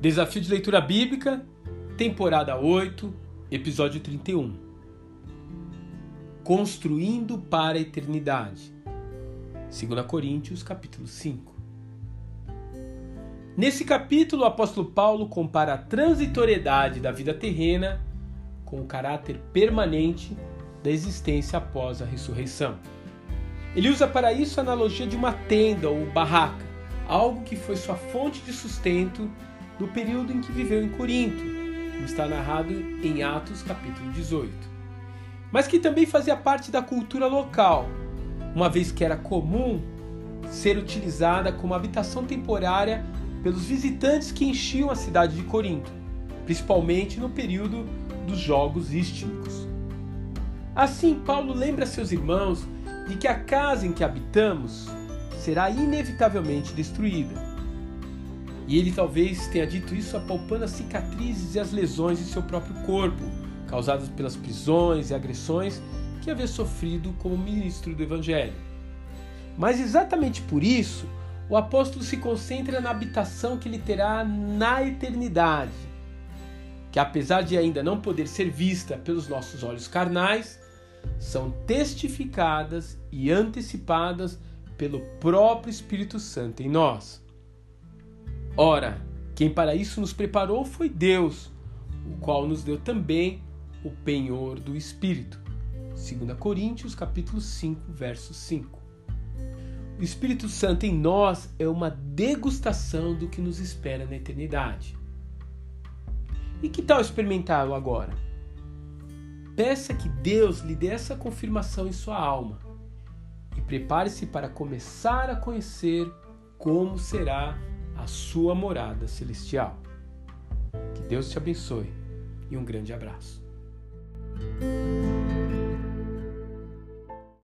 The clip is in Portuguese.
Desafio de leitura bíblica, temporada 8, episódio 31. Construindo para a eternidade. 2 Coríntios, capítulo 5. Nesse capítulo, o apóstolo Paulo compara a transitoriedade da vida terrena com o caráter permanente da existência após a ressurreição. Ele usa para isso a analogia de uma tenda ou barraca, algo que foi sua fonte de sustento do período em que viveu em Corinto, como está narrado em Atos capítulo 18. Mas que também fazia parte da cultura local, uma vez que era comum ser utilizada como habitação temporária pelos visitantes que enchiam a cidade de Corinto, principalmente no período dos Jogos Istmicos. Assim, Paulo lembra seus irmãos de que a casa em que habitamos será inevitavelmente destruída e ele talvez tenha dito isso apalpando as cicatrizes e as lesões em seu próprio corpo, causadas pelas prisões e agressões que havia sofrido como ministro do Evangelho. Mas exatamente por isso, o apóstolo se concentra na habitação que ele terá na eternidade, que apesar de ainda não poder ser vista pelos nossos olhos carnais, são testificadas e antecipadas pelo próprio Espírito Santo em nós. Ora, quem para isso nos preparou foi Deus, o qual nos deu também o penhor do Espírito. 2 Coríntios capítulo 5, verso 5. O Espírito Santo em nós é uma degustação do que nos espera na eternidade. E que tal experimentá-lo agora? Peça que Deus lhe dê essa confirmação em sua alma e prepare-se para começar a conhecer como será sua morada celestial. Que Deus te abençoe e um grande abraço.